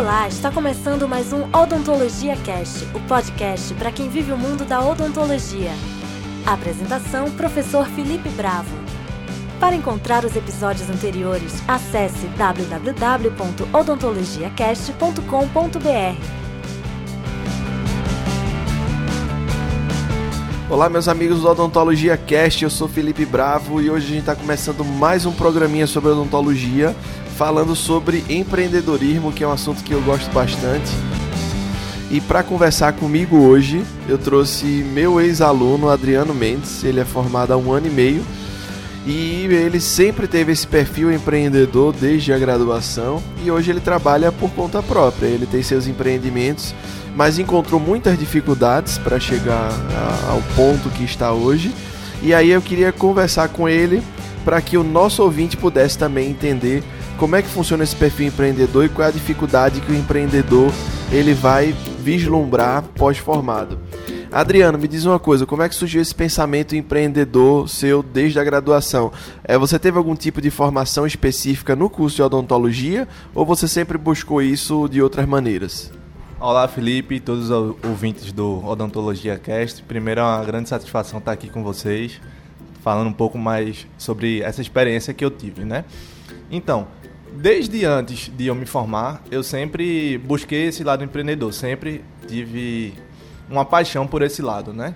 Olá, está começando mais um Odontologia Cast, o podcast para quem vive o mundo da odontologia. Apresentação: Professor Felipe Bravo. Para encontrar os episódios anteriores, acesse www.odontologiacast.com.br. Olá, meus amigos do Odontologia Cast, eu sou Felipe Bravo e hoje a gente está começando mais um programinha sobre odontologia, falando sobre empreendedorismo, que é um assunto que eu gosto bastante. E para conversar comigo hoje, eu trouxe meu ex-aluno Adriano Mendes, ele é formado há um ano e meio e ele sempre teve esse perfil empreendedor desde a graduação e hoje ele trabalha por conta própria. Ele tem seus empreendimentos, mas encontrou muitas dificuldades para chegar ao ponto que está hoje. E aí eu queria conversar com ele para que o nosso ouvinte pudesse também entender como é que funciona esse perfil empreendedor e qual é a dificuldade que o empreendedor ele vai vislumbrar pós-formado. Adriano, me diz uma coisa, como é que surgiu esse pensamento empreendedor seu desde a graduação? É, você teve algum tipo de formação específica no curso de odontologia ou você sempre buscou isso de outras maneiras? Olá, Felipe e todos os ouvintes do Odontologia Cast. Primeiro, é uma grande satisfação estar aqui com vocês, falando um pouco mais sobre essa experiência que eu tive, né? Então, desde antes de eu me formar, eu sempre busquei esse lado empreendedor, sempre tive uma paixão por esse lado, né?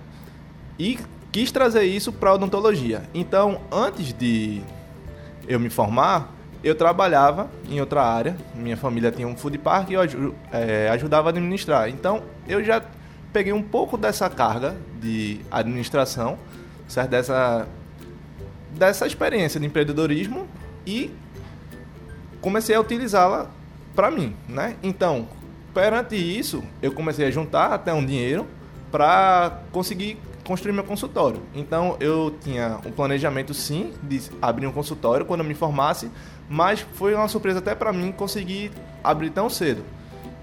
E quis trazer isso para odontologia. Então, antes de eu me formar, eu trabalhava em outra área. Minha família tinha um food park e eu é, ajudava a administrar. Então, eu já peguei um pouco dessa carga de administração, certo? Dessa, dessa experiência de empreendedorismo e comecei a utilizá-la para mim, né? Então, perante isso, eu comecei a juntar até um dinheiro para conseguir construir meu consultório. Então eu tinha um planejamento sim de abrir um consultório quando eu me formasse, mas foi uma surpresa até para mim conseguir abrir tão cedo.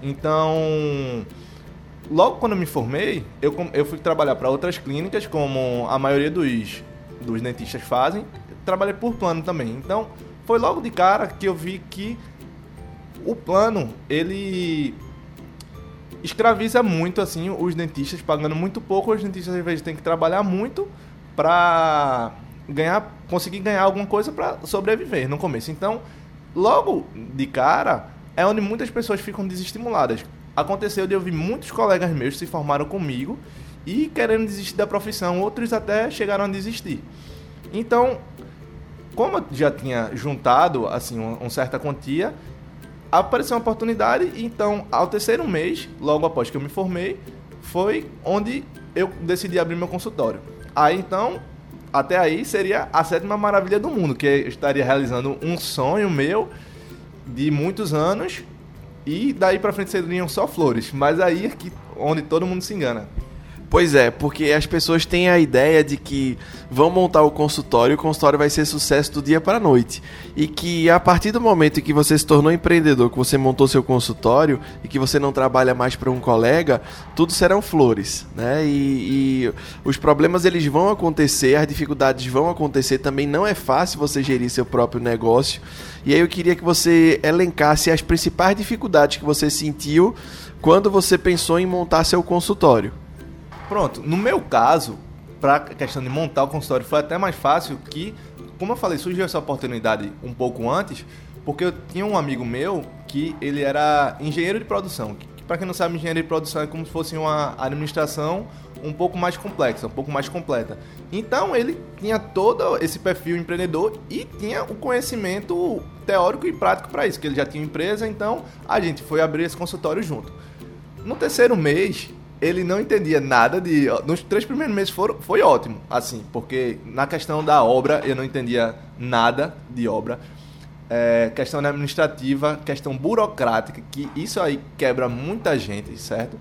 Então, logo quando eu me formei, eu, eu fui trabalhar para outras clínicas, como a maioria dos, dos dentistas fazem. Trabalhei por plano também. Então, foi logo de cara que eu vi que o plano, ele escraviza muito assim os dentistas, pagando muito pouco, os dentistas às vezes têm que trabalhar muito para ganhar, conseguir ganhar alguma coisa para sobreviver no começo. Então, logo de cara, é onde muitas pessoas ficam desestimuladas. Aconteceu de eu ver muitos colegas meus se formaram comigo e querendo desistir da profissão, outros até chegaram a desistir. Então, como eu já tinha juntado assim uma, uma certa quantia, apareceu uma oportunidade, então, ao terceiro mês, logo após que eu me formei, foi onde eu decidi abrir meu consultório. Aí, então, até aí seria a sétima maravilha do mundo, que eu estaria realizando um sonho meu de muitos anos e daí para frente seriam só flores. Mas aí é que, onde todo mundo se engana. Pois é, porque as pessoas têm a ideia de que vão montar o consultório e o consultório vai ser sucesso do dia para a noite. E que a partir do momento em que você se tornou empreendedor, que você montou seu consultório e que você não trabalha mais para um colega, tudo serão flores, né? E, e, os problemas eles vão acontecer, as dificuldades vão acontecer. Também não é fácil você gerir seu próprio negócio. E aí eu queria que você elencasse as principais dificuldades que você sentiu quando você pensou em montar seu consultório. Pronto, no meu caso, para a questão de montar o consultório foi até mais fácil que, como eu falei, surgiu essa oportunidade um pouco antes, porque eu tinha um amigo meu que ele era engenheiro de produção. Para quem não sabe, engenheiro de produção é como se fosse uma administração um pouco mais complexa, um pouco mais completa. Então ele tinha todo esse perfil empreendedor e tinha o conhecimento teórico e prático para isso, que ele já tinha empresa, então a gente foi abrir esse consultório junto. No terceiro mês, ele não entendia nada de. Nos três primeiros meses foram, foi ótimo, assim, porque na questão da obra eu não entendia nada de obra. É, questão administrativa, questão burocrática, que isso aí quebra muita gente, certo?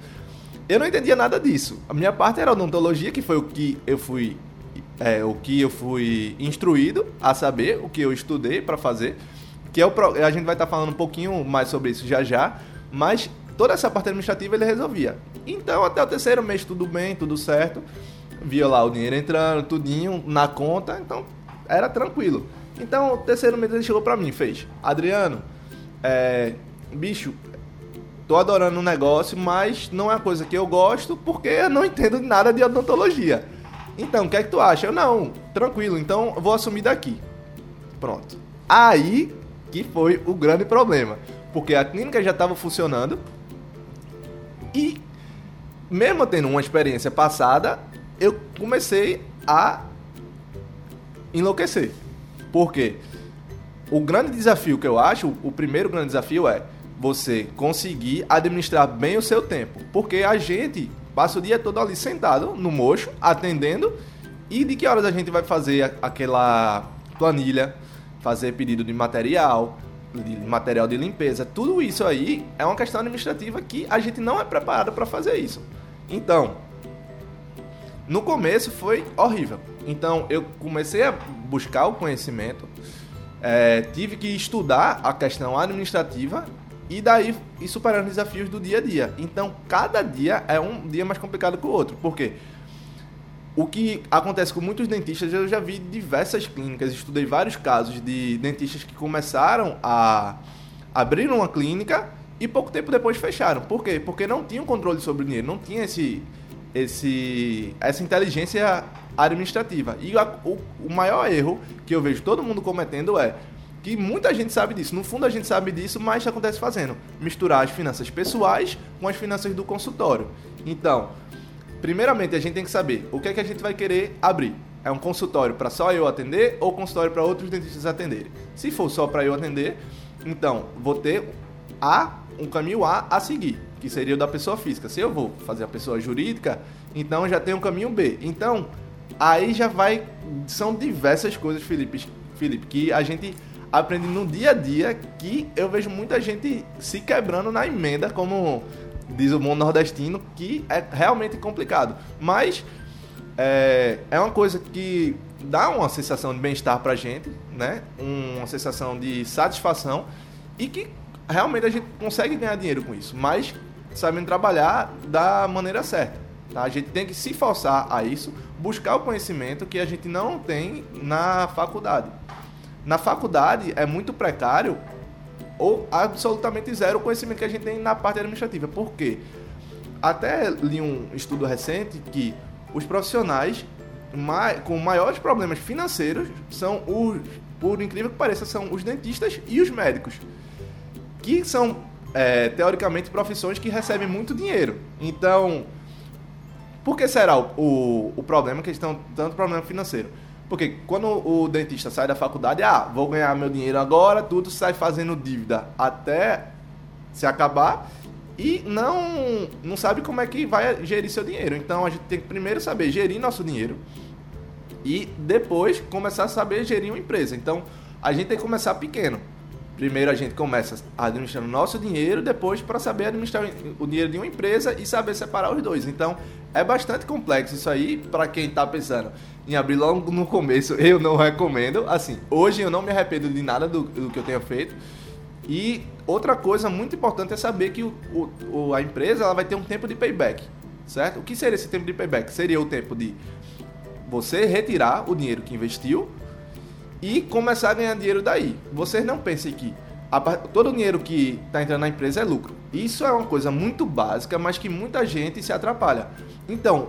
Eu não entendia nada disso. A minha parte era odontologia, que foi o que eu fui, é, o que eu fui instruído a saber, o que eu estudei para fazer. Que é o, a gente vai estar tá falando um pouquinho mais sobre isso já já, mas toda essa parte administrativa ele resolvia. Então, até o terceiro mês, tudo bem, tudo certo. Via lá o dinheiro entrando, tudinho na conta, então era tranquilo. Então, o terceiro mês ele chegou pra mim fez: Adriano, é, bicho, tô adorando o negócio, mas não é uma coisa que eu gosto porque eu não entendo nada de odontologia. Então, o que é que tu acha? Eu, não, tranquilo, então vou assumir daqui. Pronto. Aí que foi o grande problema. Porque a clínica já estava funcionando e, mesmo tendo uma experiência passada, eu comecei a enlouquecer. Por quê? O grande desafio que eu acho, o primeiro grande desafio é você conseguir administrar bem o seu tempo. Porque a gente passa o dia todo ali sentado no mocho, atendendo, e de que horas a gente vai fazer aquela planilha, fazer pedido de material, de material de limpeza, tudo isso aí é uma questão administrativa que a gente não é preparado para fazer isso. Então, no começo foi horrível. Então eu comecei a buscar o conhecimento, é, tive que estudar a questão administrativa e daí ir superando os desafios do dia a dia. Então cada dia é um dia mais complicado que o outro. Por quê? O que acontece com muitos dentistas, eu já vi diversas clínicas, estudei vários casos de dentistas que começaram a abrir uma clínica e pouco tempo depois fecharam. Por quê? Porque não tinham controle sobre o dinheiro, não tinha esse, esse, essa inteligência administrativa. E a, o, o maior erro que eu vejo todo mundo cometendo é que muita gente sabe disso. No fundo a gente sabe disso, mas acontece fazendo misturar as finanças pessoais com as finanças do consultório. Então, primeiramente a gente tem que saber o que é que a gente vai querer abrir. É um consultório para só eu atender ou consultório para outros dentistas atenderem? Se for só para eu atender, então vou ter a um caminho A a seguir, que seria o da pessoa física. Se eu vou fazer a pessoa jurídica, então já tem um caminho B. Então, aí já vai são diversas coisas, Felipe, Felipe, que a gente aprende no dia a dia que eu vejo muita gente se quebrando na emenda, como diz o mundo nordestino, que é realmente complicado. Mas é, é uma coisa que dá uma sensação de bem-estar pra gente, né? Uma sensação de satisfação e que realmente a gente consegue ganhar dinheiro com isso, mas sabendo trabalhar da maneira certa. Tá? A gente tem que se forçar a isso, buscar o conhecimento que a gente não tem na faculdade. Na faculdade é muito precário ou absolutamente zero o conhecimento que a gente tem na parte administrativa. Por quê? Até li um estudo recente que os profissionais com maiores problemas financeiros são os, por incrível que pareça, são os dentistas e os médicos, que são é, teoricamente profissões que recebem muito dinheiro. Então, por que será o, o, o problema que eles estão tanto problema financeiro? Porque quando o dentista sai da faculdade, ah, vou ganhar meu dinheiro agora, tudo sai fazendo dívida até se acabar e não não sabe como é que vai gerir seu dinheiro. Então a gente tem que primeiro saber gerir nosso dinheiro e depois começar a saber gerir uma empresa. Então a gente tem que começar pequeno. Primeiro a gente começa administrando nosso dinheiro, depois para saber administrar o dinheiro de uma empresa e saber separar os dois. Então é bastante complexo isso aí para quem está pensando em abrir logo no começo, eu não recomendo. Assim, hoje eu não me arrependo de nada do, do que eu tenha feito. E outra coisa muito importante é saber que o, o, a empresa ela vai ter um tempo de payback, certo? O que seria esse tempo de payback? Seria o tempo de você retirar o dinheiro que investiu e começar a ganhar dinheiro daí. Vocês não pensem que a, todo o dinheiro que está entrando na empresa é lucro. Isso é uma coisa muito básica, mas que muita gente se atrapalha. Então,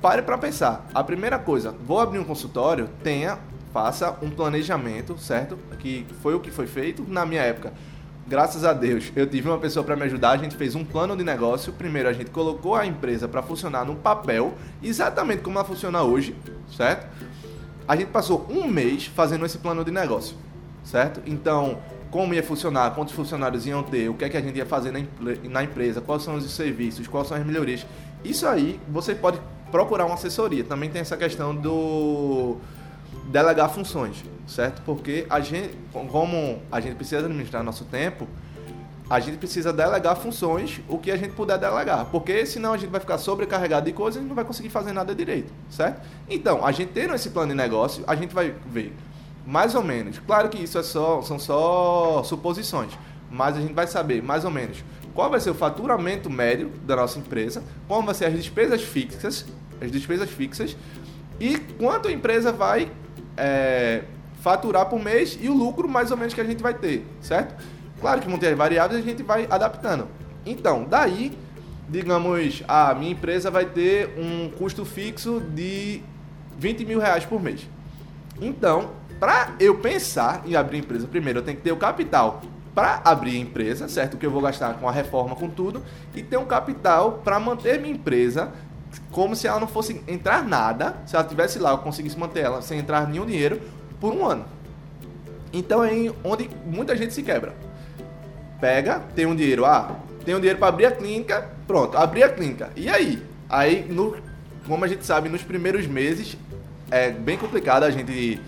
pare para pensar. A primeira coisa, vou abrir um consultório, tenha, faça um planejamento, certo? Que foi o que foi feito na minha época. Graças a Deus, eu tive uma pessoa para me ajudar. A gente fez um plano de negócio. Primeiro, a gente colocou a empresa para funcionar no papel, exatamente como ela funciona hoje, certo? A gente passou um mês fazendo esse plano de negócio, certo? Então, como ia funcionar, quantos funcionários iam ter, o que é que a gente ia fazer na, empresa, quais são os serviços, quais são as melhorias. Isso aí você pode procurar uma assessoria. Também tem essa questão do delegar funções, certo? Porque a gente, como a gente precisa administrar nosso tempo, a gente precisa delegar funções, o que a gente puder delegar, porque senão a gente vai ficar sobrecarregado de coisas e não vai conseguir fazer nada direito, certo? Então, a gente tendo esse plano de negócio, a gente vai ver mais ou menos. Claro que isso é só, são só suposições, mas a gente vai saber mais ou menos qual vai ser o faturamento médio da nossa empresa, qual vai ser as despesas fixas, as despesas fixas e quanto a empresa vai é, faturar por mês e o lucro mais ou menos que a gente vai ter, certo? Claro que vão ter as variáveis a gente vai adaptando. Então, daí, digamos, a minha empresa vai ter um custo fixo de 20 mil reais por mês. Então, para eu pensar em abrir empresa, primeiro eu tenho que ter o capital para abrir a empresa, certo? Que eu vou gastar com a reforma, com tudo, e ter um capital para manter minha empresa como se ela não fosse entrar nada, se ela tivesse lá, eu conseguisse manter ela sem entrar nenhum dinheiro por um ano. Então é onde muita gente se quebra. Pega, tem um dinheiro, ah, tem um dinheiro para abrir a clínica, pronto, abrir a clínica. E aí? Aí, no, como a gente sabe, nos primeiros meses é bem complicado a gente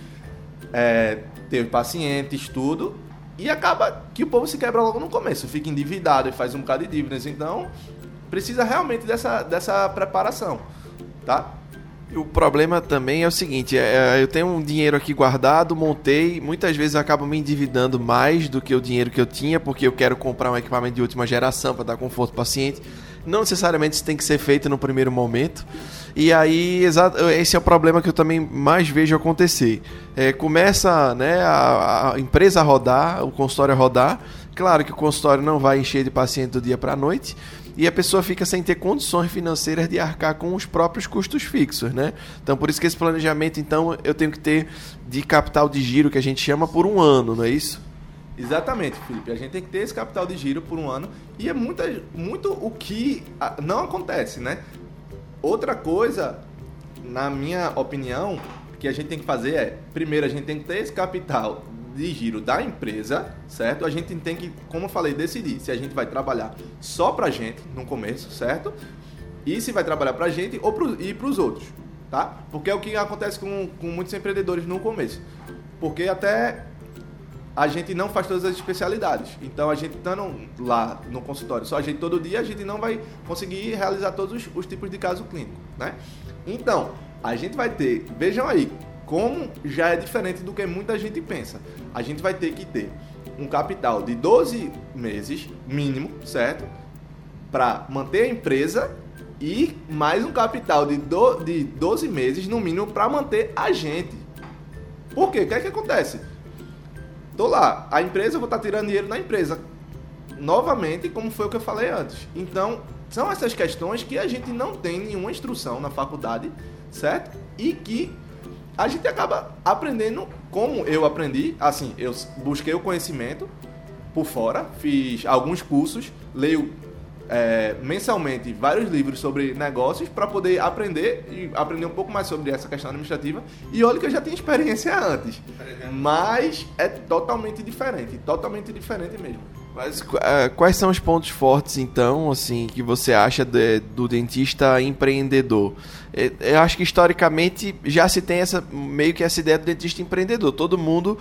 é, ter pacientes, tudo, e acaba que o povo se quebra logo no começo, fica endividado e faz um bocado de dívidas. Então, precisa realmente dessa, dessa preparação, tá? O problema também é o seguinte, é, é, eu tenho um dinheiro aqui guardado, montei, muitas vezes eu acabo me endividando mais do que o dinheiro que eu tinha, porque eu quero comprar um equipamento de última geração para dar conforto ao paciente. Não necessariamente isso tem que ser feito no primeiro momento. E aí, esse é o problema que eu também mais vejo acontecer. É, começa né, a, a empresa a rodar, o consultório a rodar. Claro que o consultório não vai encher de paciente do dia para a noite, e a pessoa fica sem ter condições financeiras de arcar com os próprios custos fixos, né? Então por isso que esse planejamento, então, eu tenho que ter de capital de giro que a gente chama por um ano, não é isso? Exatamente, Felipe. A gente tem que ter esse capital de giro por um ano e é muita, muito o que não acontece, né? Outra coisa, na minha opinião, que a gente tem que fazer é, primeiro, a gente tem que ter esse capital de giro da empresa, certo? A gente tem que, como eu falei, decidir se a gente vai trabalhar só pra gente no começo, certo? E se vai trabalhar pra gente ou pro, e pros outros, tá? Porque é o que acontece com, com muitos empreendedores no começo. Porque até a gente não faz todas as especialidades. Então, a gente estando lá no consultório, só a gente todo dia, a gente não vai conseguir realizar todos os, os tipos de caso clínico, né? Então, a gente vai ter, vejam aí, como já é diferente do que muita gente pensa. A gente vai ter que ter um capital de 12 meses, mínimo, certo? Para manter a empresa e mais um capital de, do, de 12 meses, no mínimo, para manter a gente. Por quê? O que é que acontece? Tô lá, a empresa, eu vou estar tá tirando dinheiro da empresa. Novamente, como foi o que eu falei antes. Então, são essas questões que a gente não tem nenhuma instrução na faculdade, certo? E que a gente acaba aprendendo como eu aprendi. Assim, eu busquei o conhecimento por fora, fiz alguns cursos, leio é, mensalmente vários livros sobre negócios para poder aprender e aprender um pouco mais sobre essa questão administrativa. E olha que eu já tinha experiência antes, mas é totalmente diferente, totalmente diferente mesmo. Mas uh, quais são os pontos fortes, então, assim, que você acha de, do dentista empreendedor? É, eu acho que historicamente já se tem essa meio que essa ideia do dentista empreendedor. Todo mundo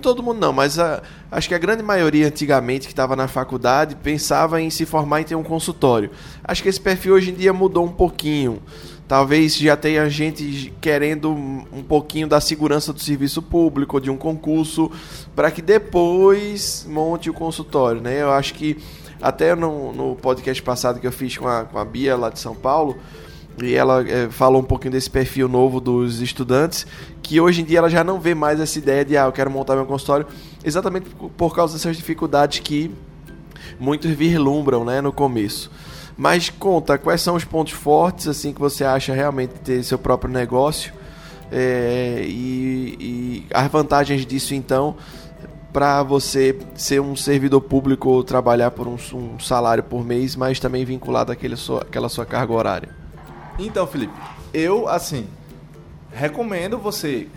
todo mundo não, mas a, acho que a grande maioria antigamente que estava na faculdade pensava em se formar e ter um consultório. Acho que esse perfil hoje em dia mudou um pouquinho. Talvez já tenha gente querendo um pouquinho da segurança do serviço público, de um concurso, para que depois monte o consultório. Né? Eu acho que até no, no podcast passado que eu fiz com a, com a Bia lá de São Paulo, e ela é, falou um pouquinho desse perfil novo dos estudantes, que hoje em dia ela já não vê mais essa ideia de, ah, eu quero montar meu consultório, exatamente por causa dessas dificuldades que muitos vislumbram né, no começo. Mas conta, quais são os pontos fortes assim que você acha realmente ter seu próprio negócio é, e, e, as vantagens disso então para você ser um servidor público ou trabalhar por um, um, salário por mês, mas também vinculado àquele sua, àquela sua carga horária. Então, Felipe, eu assim recomendo você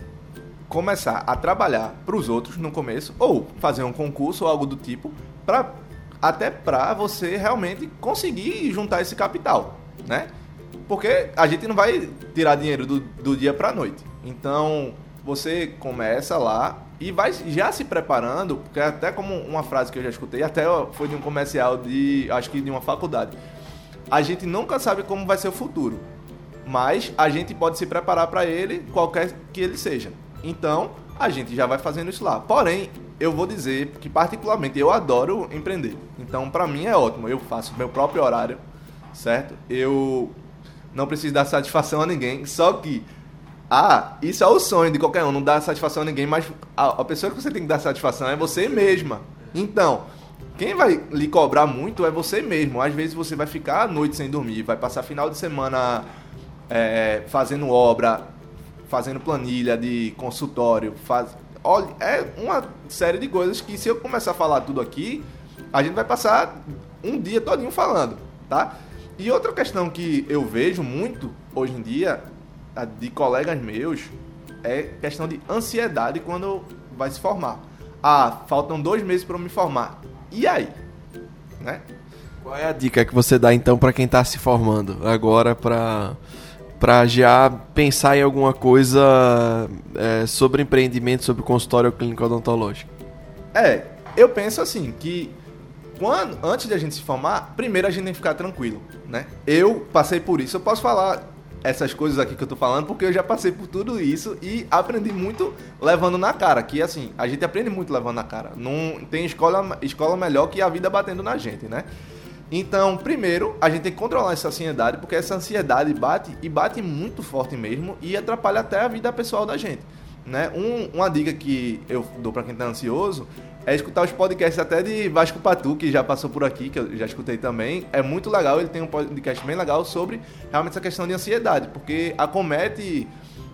começar a trabalhar para os outros no começo ou fazer um concurso ou algo do tipo para até para você realmente conseguir juntar esse capital, né? Porque a gente não vai tirar dinheiro do, do dia para noite. Então, você começa lá e vai já se preparando, porque até como uma frase que eu já escutei, até foi de um comercial de, acho que de uma faculdade. A gente nunca sabe como vai ser o futuro, mas a gente pode se preparar para ele, qualquer que ele seja. Então, a gente já vai fazendo isso lá. Porém, eu vou dizer que particularmente eu adoro empreender. Então, para mim é ótimo. Eu faço meu próprio horário, certo? Eu não preciso dar satisfação a ninguém. Só que, ah, isso é o sonho de qualquer um, não dar satisfação a ninguém, mas a, a pessoa que você tem que dar satisfação é você mesma. Então, quem vai lhe cobrar muito é você mesmo. Às vezes você vai ficar a noite sem dormir, vai passar final de semana é, fazendo obra, fazendo planilha de consultório, faz... Olha, é uma série de coisas que se eu começar a falar tudo aqui, a gente vai passar um dia todinho falando, tá? E outra questão que eu vejo muito hoje em dia de colegas meus é questão de ansiedade quando vai se formar. Ah, faltam dois meses para me formar. E aí? Né? Qual é a dica que você dá então para quem está se formando agora para para já pensar em alguma coisa é, sobre empreendimento, sobre consultório clínico odontológico? É, eu penso assim que quando, antes de a gente se formar, primeiro a gente tem que ficar tranquilo, né? Eu passei por isso, eu posso falar essas coisas aqui que eu tô falando porque eu já passei por tudo isso e aprendi muito levando na cara, que assim, a gente aprende muito levando na cara. Não tem escola, escola melhor que a vida batendo na gente, né? Então, primeiro, a gente tem que controlar essa ansiedade, porque essa ansiedade bate e bate muito forte mesmo e atrapalha até a vida pessoal da gente. Né? Um, uma dica que eu dou para quem está ansioso é escutar os podcasts até de Vasco Patu, que já passou por aqui, que eu já escutei também. É muito legal, ele tem um podcast bem legal sobre realmente essa questão de ansiedade, porque acomete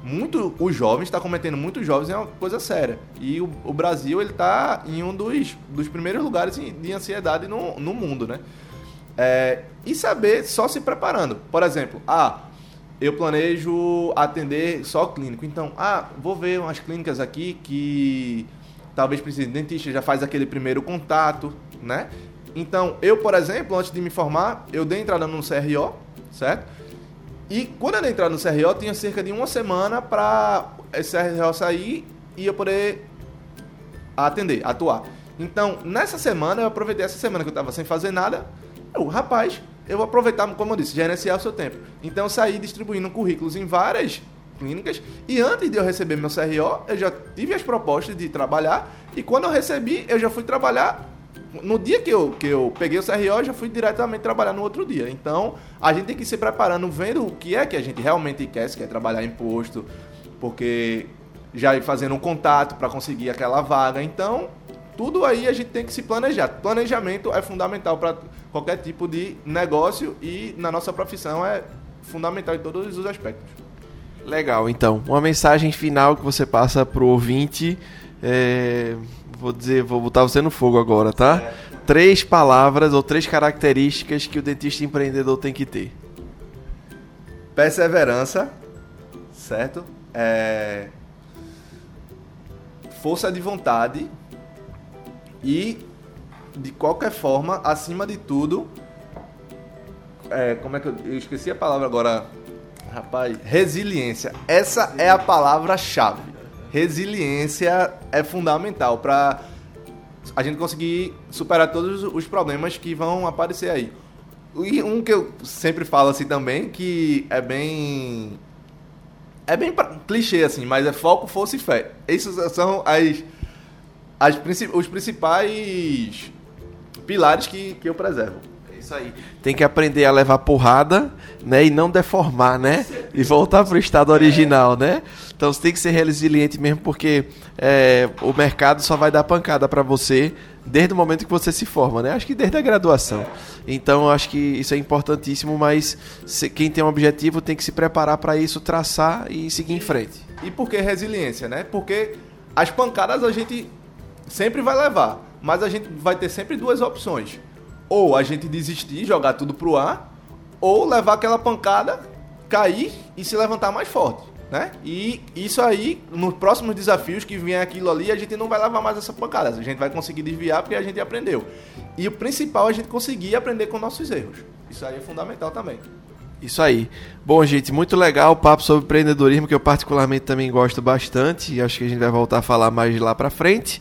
muito os jovens, está cometendo muitos jovens, é uma coisa séria. E o, o Brasil, ele está em um dos, dos primeiros lugares de ansiedade no, no mundo, né? É, e saber só se preparando. Por exemplo, ah, eu planejo atender só clínico. Então, ah, vou ver umas clínicas aqui que talvez precise de dentista, já faz aquele primeiro contato, né? Então, eu, por exemplo, antes de me formar, eu dei entrada no CRO, certo? E quando eu dei entrada no CRO, tinha cerca de uma semana para esse CRO sair e eu poder atender, atuar. Então, nessa semana, eu aproveitei essa semana que eu estava sem fazer nada. Eu, rapaz, eu vou aproveitar, como eu disse, gerenciar o seu tempo. Então, eu saí distribuindo currículos em várias clínicas. E antes de eu receber meu CRO, eu já tive as propostas de trabalhar. E quando eu recebi, eu já fui trabalhar. No dia que eu, que eu peguei o CRO, eu já fui diretamente trabalhar no outro dia. Então, a gente tem que se preparando, vendo o que é que a gente realmente quer, se quer trabalhar em posto, porque já ir fazendo um contato para conseguir aquela vaga. Então, tudo aí a gente tem que se planejar. Planejamento é fundamental para qualquer tipo de negócio e na nossa profissão é fundamental em todos os aspectos. Legal, então. Uma mensagem final que você passa pro ouvinte. É, vou dizer, vou botar você no fogo agora, tá? É. Três palavras ou três características que o dentista empreendedor tem que ter. Perseverança, certo? É... Força de vontade e, de qualquer forma, acima de tudo, é, como é que eu, eu esqueci a palavra agora Rapaz, resiliência. Essa é a palavra-chave. Resiliência é fundamental para a gente conseguir superar todos os problemas que vão aparecer aí. E um que eu sempre falo assim também, que é bem. É bem clichê assim, mas é foco, força e fé. Esses são as, as, os principais pilares que, que eu preservo. Isso aí. Tem que aprender a levar porrada, né? E não deformar, né? E voltar para o estado original, né? Então você tem que ser resiliente mesmo, porque é, o mercado só vai dar pancada para você desde o momento que você se forma, né? Acho que desde a graduação. Então acho que isso é importantíssimo, mas quem tem um objetivo tem que se preparar para isso, traçar e seguir em frente. E por que resiliência, né? Porque as pancadas a gente sempre vai levar, mas a gente vai ter sempre duas opções ou a gente desistir, jogar tudo pro ar, ou levar aquela pancada, cair e se levantar mais forte, né? E isso aí, nos próximos desafios que vier aquilo ali, a gente não vai levar mais essa pancada, a gente vai conseguir desviar porque a gente aprendeu. E o principal é a gente conseguir aprender com nossos erros. Isso aí é fundamental também. Isso aí. Bom, gente, muito legal o papo sobre empreendedorismo que eu particularmente também gosto bastante e acho que a gente vai voltar a falar mais lá para frente.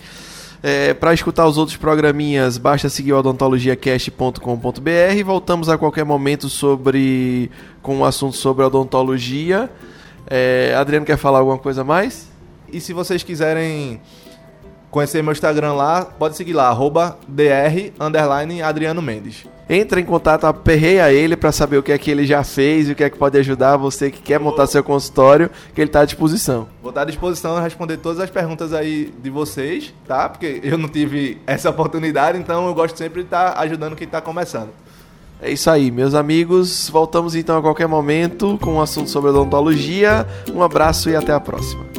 É, para escutar os outros programinhas, basta seguir o odontologiacast.com.br. Voltamos a qualquer momento sobre com um assunto sobre odontologia. É, Adriano quer falar alguma coisa mais? E se vocês quiserem conhecer meu Instagram lá, pode seguir lá, arroba dr, Adriano Mendes. Entra em contato, aperreia ele para saber o que é que ele já fez e o que é que pode ajudar você que quer montar seu consultório, que ele está à disposição. Vou estar à disposição a responder todas as perguntas aí de vocês, tá? Porque eu não tive essa oportunidade, então eu gosto sempre de estar ajudando quem está começando. É isso aí, meus amigos. Voltamos então a qualquer momento com um assunto sobre odontologia. Um abraço e até a próxima.